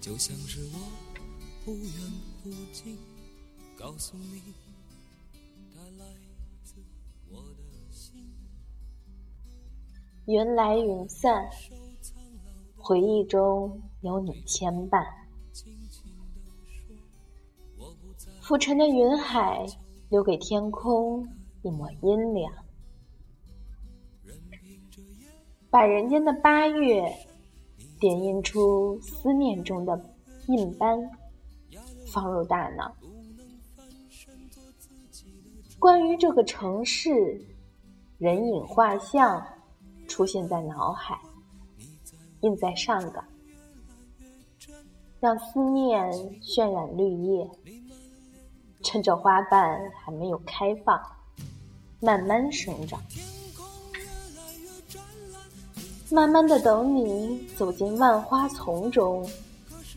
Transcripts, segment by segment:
就像是我忽远忽近，告诉你，它来自我的心。云来云散，回忆中有你牵绊。浮沉的云海，留给天空一抹阴凉。把人间的八月，点印出思念中的印斑，放入大脑。关于这个城市，人影画像出现在脑海，印在上岗，让思念渲染绿叶。趁着花瓣还没有开放，慢慢生长。慢慢的等你走进万花丛中，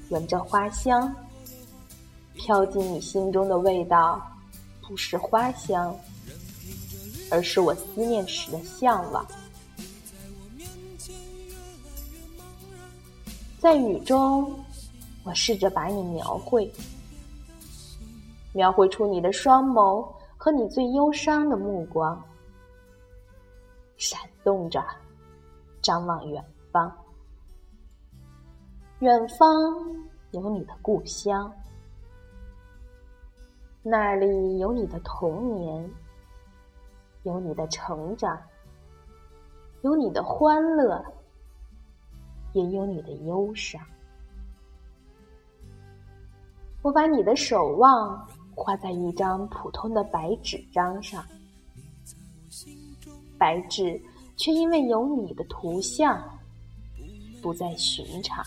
闻着花香，飘进你心中的味道，不是花香，而是我思念时的向往。在雨中，我试着把你描绘，描绘出你的双眸和你最忧伤的目光，闪动着。张望远方，远方有你的故乡，那里有你的童年，有你的成长，有你的欢乐，也有你的忧伤。我把你的守望画在一张普通的白纸张上，白纸。却因为有你的图像，不再寻常。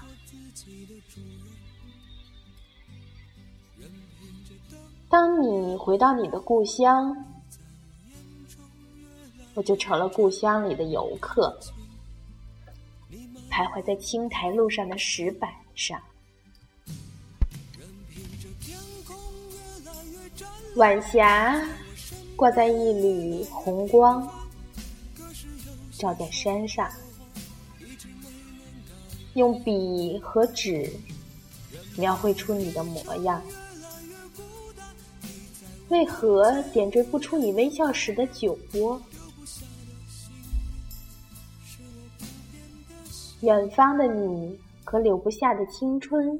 当你回到你的故乡，我就成了故乡里的游客，徘徊在青苔路上的石板上。晚霞挂在一缕红光。照在山上，用笔和纸描绘出你的模样。为何点缀不出你微笑时的酒窝？远方的你和留不下的青春，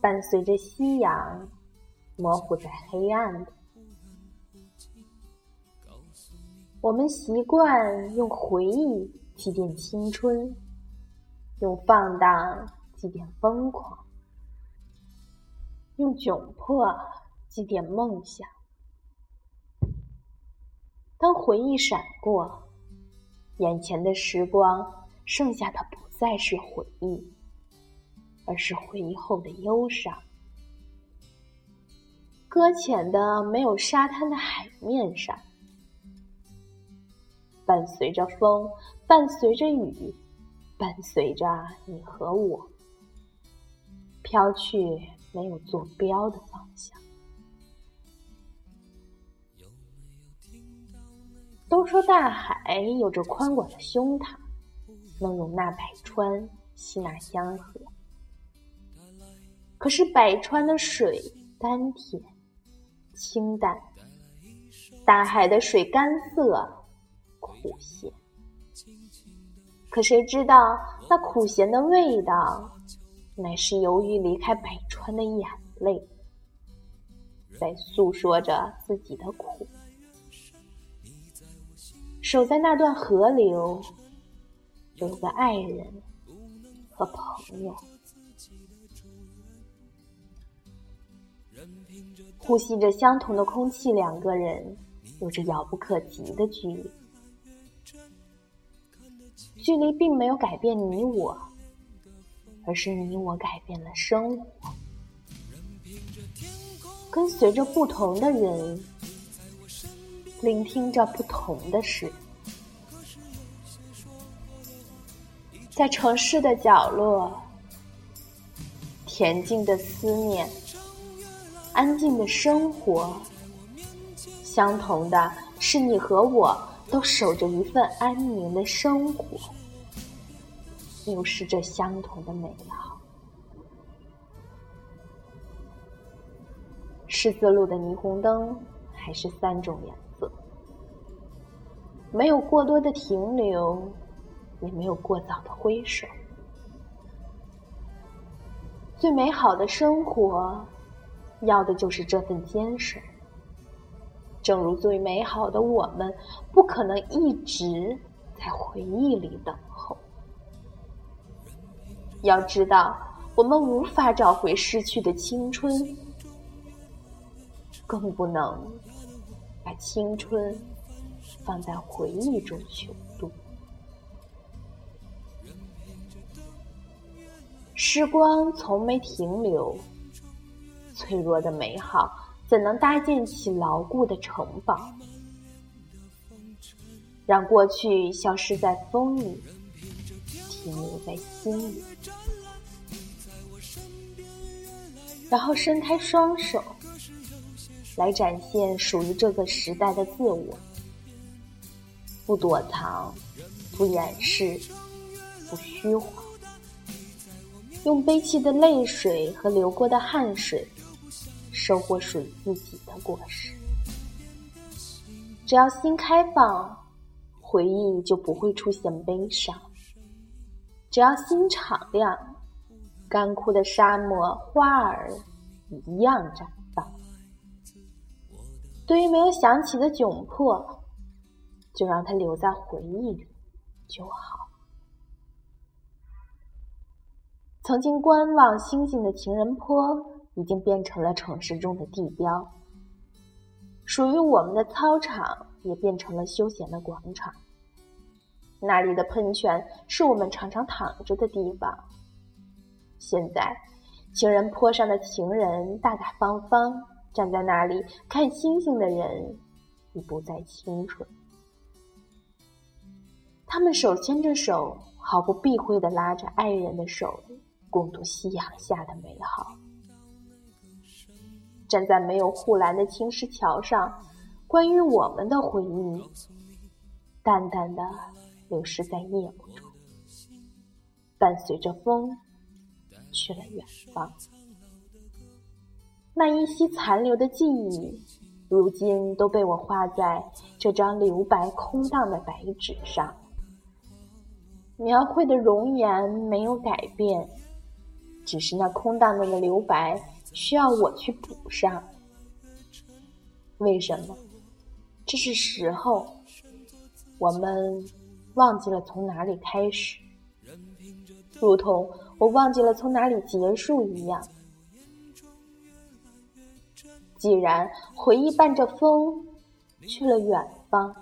伴随着夕阳，模糊在黑暗的。我们习惯用回忆祭奠青春，用放荡祭奠疯狂，用窘迫祭奠梦想。当回忆闪过，眼前的时光剩下的不再是回忆，而是回忆后的忧伤。搁浅的没有沙滩的海面上。伴随着风，伴随着雨，伴随着你和我，飘去没有坐标的方向。都说大海有着宽广的胸膛，能容纳百川，吸纳江河。可是百川的水甘甜、清淡，大海的水干涩。苦咸，可谁知道那苦咸的味道，乃是由于离开北川的眼泪，在诉说着自己的苦。守在那段河流，有个爱人和朋友，呼吸着相同的空气，两个人有着遥不可及的距离。距离并没有改变你我，而是你我改变了生活。跟随着不同的人，聆听着不同的事，在城市的角落，恬静的思念，安静的生活，相同的是你和我。都守着一份安宁的生活，又是这相同的美好十字路的霓虹灯还是三种颜色？没有过多的停留也没有过早的挥手。最美好的生活要的就是这份坚守正如最美好的我们不可能一直在回忆里等。要知道，我们无法找回失去的青春，更不能把青春放在回忆中去度。时光从没停留，脆弱的美好怎能搭建起牢固的城堡？让过去消失在风里，停留在心里，然后伸开双手，来展现属于这个时代的自我。不躲藏，不掩饰，不虚晃。用悲泣的泪水和流过的汗水，收获属于自己的果实。只要心开放，回忆就不会出现悲伤；只要心敞亮，干枯的沙漠花儿一样绽放。对于没有想起的窘迫，就让它留在回忆里就好。曾经观望星星的情人坡，已经变成了城市中的地标。属于我们的操场，也变成了休闲的广场。那里的喷泉，是我们常常躺着的地方。现在，情人坡上的情人大大方方站在那里看星星的人，已不再清纯。他们手牵着手，毫不避讳地拉着爱人的手。共度夕阳下的美好。站在没有护栏的青石桥上，关于我们的回忆，淡淡的流失在夜幕中，伴随着风去了远方。那依稀残留的记忆，如今都被我画在这张留白空荡的白纸上，描绘的容颜没有改变。只是那空荡荡的留白需要我去补上。为什么？这是时候，我们忘记了从哪里开始，如同我忘记了从哪里结束一样。既然回忆伴着风去了远方，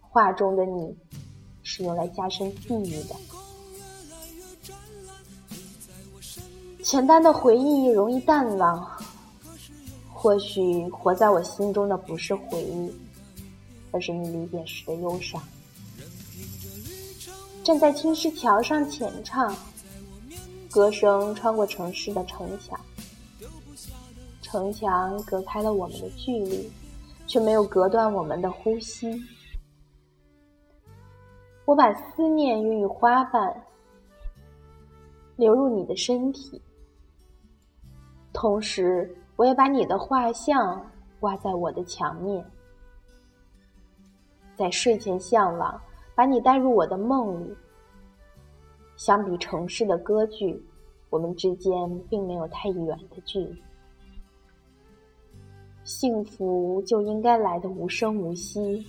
画中的你是用来加深记忆的。简单的回忆容易淡忘，或许活在我心中的不是回忆，而是你离别时的忧伤。站在青石桥上浅唱，歌声穿过城市的城墙，城墙隔开了我们的距离，却没有隔断我们的呼吸。我把思念孕育花瓣，流入你的身体。同时，我也把你的画像挂在我的墙面，在睡前向往，把你带入我的梦里。相比城市的歌剧，我们之间并没有太远的距离。幸福就应该来的无声无息，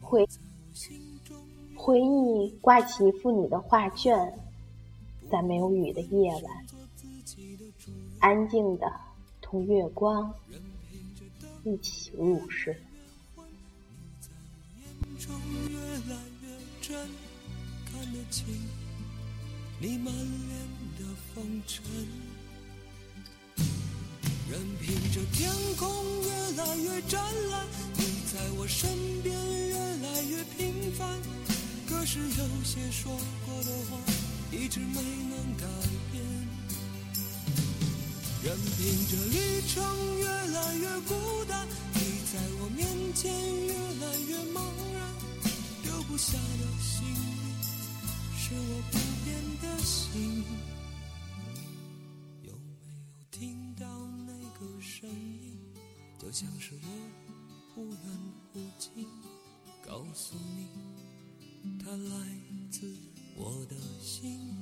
回回忆挂起一幅你的画卷，在没有雨的夜晚。安静的同月光一起入睡。看得清你满脸的风尘，任凭这天空越来越湛蓝，你在我身边越来越平凡。可是有些说过的话，一直没能改变。任凭这旅程越来越孤单，你在我面前越来越茫然，丢不下的心是我不变的心。有没有听到那个声音？就像是我忽远忽近，告诉你，它来自我的心。